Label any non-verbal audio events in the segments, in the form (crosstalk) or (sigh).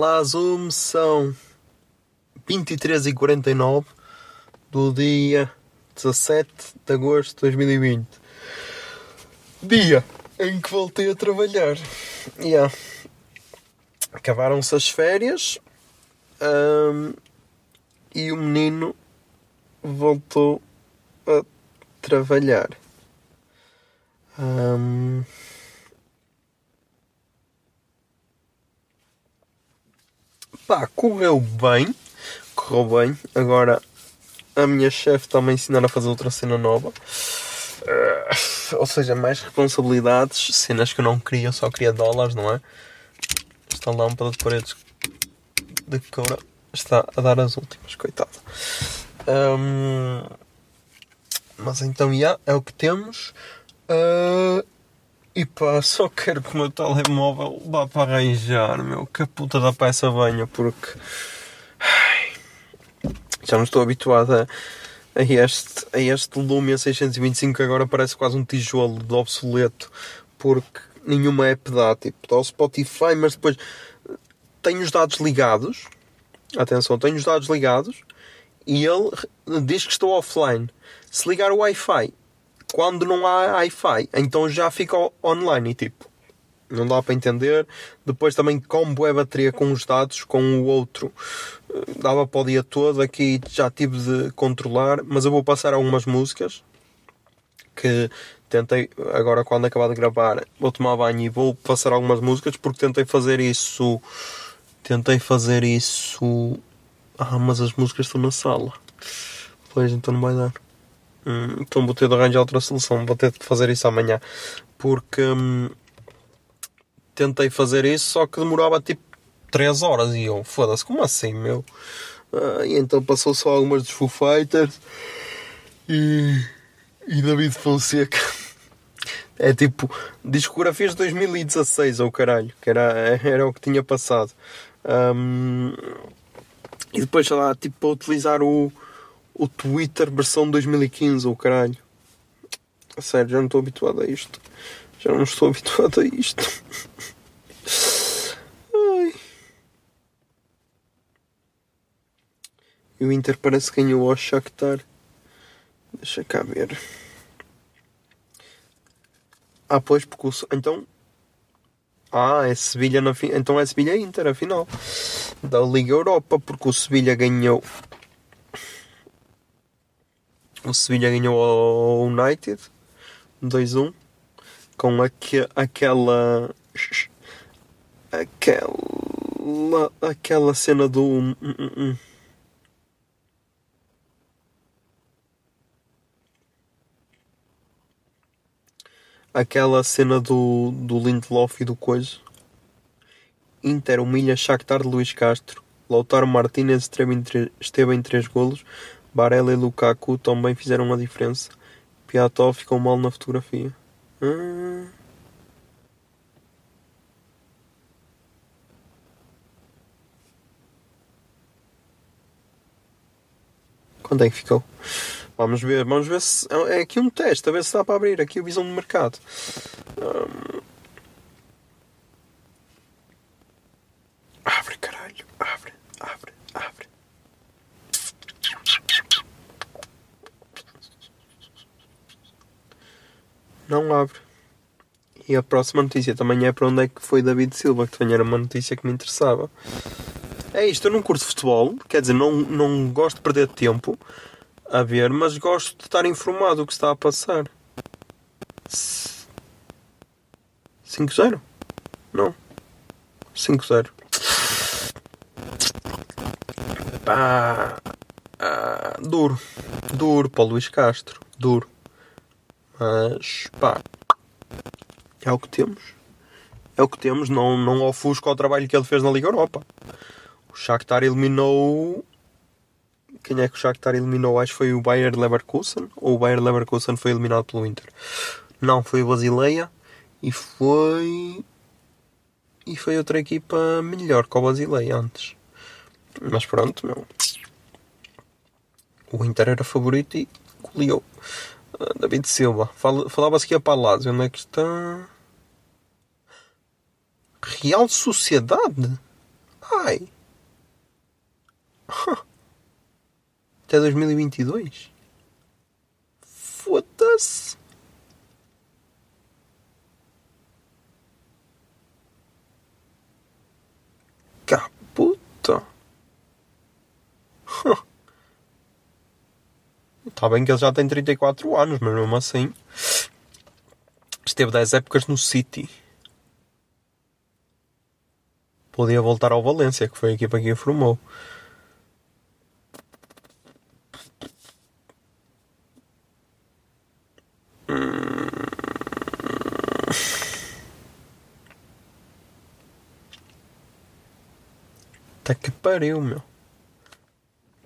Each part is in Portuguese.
Olá, Zoom, são 23h49 do dia 17 de agosto de 2020. Dia em que voltei a trabalhar. Yeah. Acabaram-se as férias ahm, e o menino voltou a trabalhar. Ahm, Pá, correu bem. Correu bem. Agora a minha chefe está-me a ensinar a fazer outra cena nova. Eh, ou seja, mais responsabilidades, cenas que eu não queria, só queria dólares, não é? Esta lâmpada de paredes de coura está a dar as últimas, coitado. Ahm, mas então, já, é o que temos. Ah, e pá, só quero que o meu telemóvel vá para arranjar, meu. Que a puta da peça venha, porque. ai, já não estou habituado a, a este, a este Lumia 625 que agora parece quase um tijolo de obsoleto, porque nenhuma app dá. Tipo, dá o Spotify, mas depois tenho os dados ligados. Atenção, tenho os dados ligados e ele diz que estou offline. Se ligar o Wi-Fi quando não há Wi-Fi, então já fica online e tipo, não dá para entender. Depois também combo é bateria com os dados, com o outro, eh, dava para o dia todo. Aqui já tive de controlar, mas eu vou passar algumas músicas que tentei, agora quando acabar de gravar, vou tomar banho e vou passar algumas músicas porque tentei fazer isso. Tentei fazer isso. Ah, mas as músicas estão na sala. Pois então não vai dar. Hum, então vou ter de arranjar outra solução. Vou ter de fazer isso amanhã. Porque hum, tentei fazer isso, só que demorava tipo 3 horas. E eu, foda-se, como assim, meu? Ah, e então passou só algumas dos Foo Fighters e, e David Fonseca. (laughs) É tipo discografias de 2016 ou caralho, que era, (laughs) era o que tinha passado. Hum, e depois, sei lá, tipo, para utilizar o, o Twitter versão 2015 ou caralho. A sério, já não estou habituado a isto. Já não estou (laughs) habituado a isto. Ai. E o Inter parece que ganhou ao Shakhtar. Deixa cá ver. Ah, pois, porque o... Então... Ah, é Sevilha na. Então é Sevilha Inter, afinal. Da Liga Europa, porque o Sevilha ganhou... O Sevilha ganhou ao United 2-1 com aque, aquela aquela aquela cena do aquela cena do, do Lindelof e do coisa Inter humilha Shakhtar de Luís Castro. Lautaro Martínez esteve em, tre- esteve em três golos Barella e Lukaku também fizeram a diferença Piatov ficou mal na fotografia Hum. É que ficou? Vamos ver, vamos ver se. É aqui um teste, a ver se dá para abrir aqui a visão do mercado. Hum. Abre, caralho, abre, abre, abre. Não abre. E a próxima notícia também é para onde é que foi David Silva, que também era uma notícia que me interessava. É isto, eu não curto futebol, quer dizer, não, não gosto de perder tempo a ver, mas gosto de estar informado do que está a passar. S- 5-0? Não. 5-0. Pá. Ah, duro. Duro para o Luís Castro. Duro. Mas, pá. É o que temos. É o que temos. Não, não ofusco ao trabalho que ele fez na Liga Europa. O Shakhtar eliminou... Quem é que o Shakhtar eliminou? Acho que foi o Bayer Leverkusen. Ou o Bayer Leverkusen foi eliminado pelo Inter. Não, foi o Basileia. E foi... E foi outra equipa melhor que o Basileia antes. Mas pronto, meu. O Inter era favorito e goleou. David Silva. Fala- Falava-se que ia para Lazio. Onde é que está? Real Sociedade? Ai. Até 2022? Foda-se. Está bem que ele já tem 34 anos, mas mesmo assim. Esteve 10 épocas no City. Podia voltar ao Valência, que foi a equipa que o formou. Até que pariu, meu.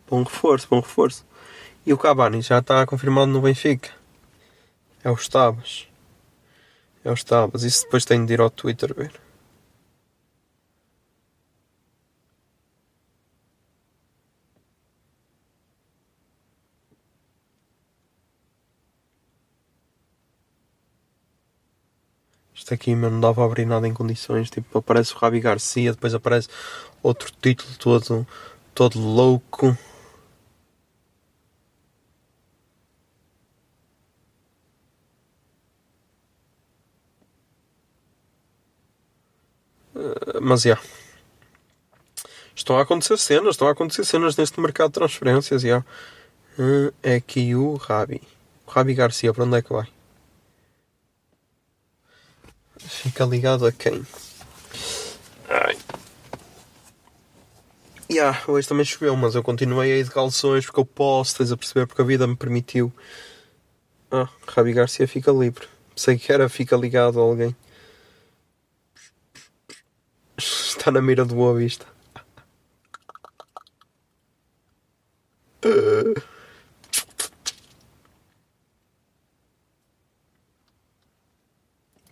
Bom reforço, bom reforço. E o Cavani já está confirmado no Benfica. É os Tabas. É os Tabas. Isso depois tenho de ir ao Twitter ver. Isto aqui meu, não dava a abrir nada em condições. Tipo, aparece o Rabi Garcia, depois aparece outro título todo, todo louco. Mas já. Estão a acontecer cenas, estão a acontecer cenas neste mercado de transferências, já. Eh, É aqui o Rabi. O Rabi Garcia, para onde é que vai? Fica ligado a quem? Ai. Yeah, hoje também choveu, mas eu continuei aí de calções porque eu posso, estás a perceber? Porque a vida me permitiu. Ah, Rabi Garcia fica livre. Sei que era, fica ligado a alguém. Está na mira do Boa Vista.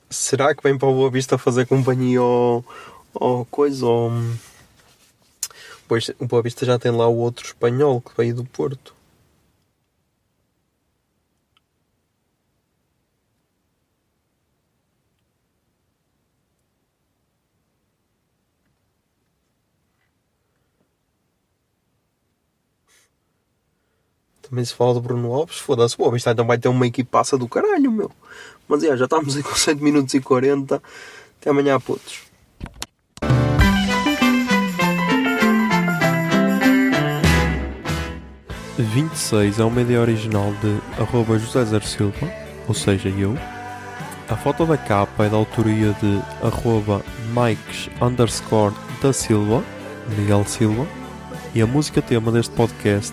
Será que vem para o Boa Vista fazer companhia ao, ao coisa? Ao... Pois o Boa Vista já tem lá o outro espanhol que veio do Porto. Também se fala do Bruno Alves, foda-se, o Vista então vai ter uma equipaça do caralho, meu. Mas é, já estamos aí com (laughs) 7 minutos e 40. Até amanhã, putos. A 26 é uma ideia original de arroba José Zer Silva, ou seja, eu. A foto da capa é da autoria de arroba Mikes underscore da Silva, Miguel Silva. E a música tema deste podcast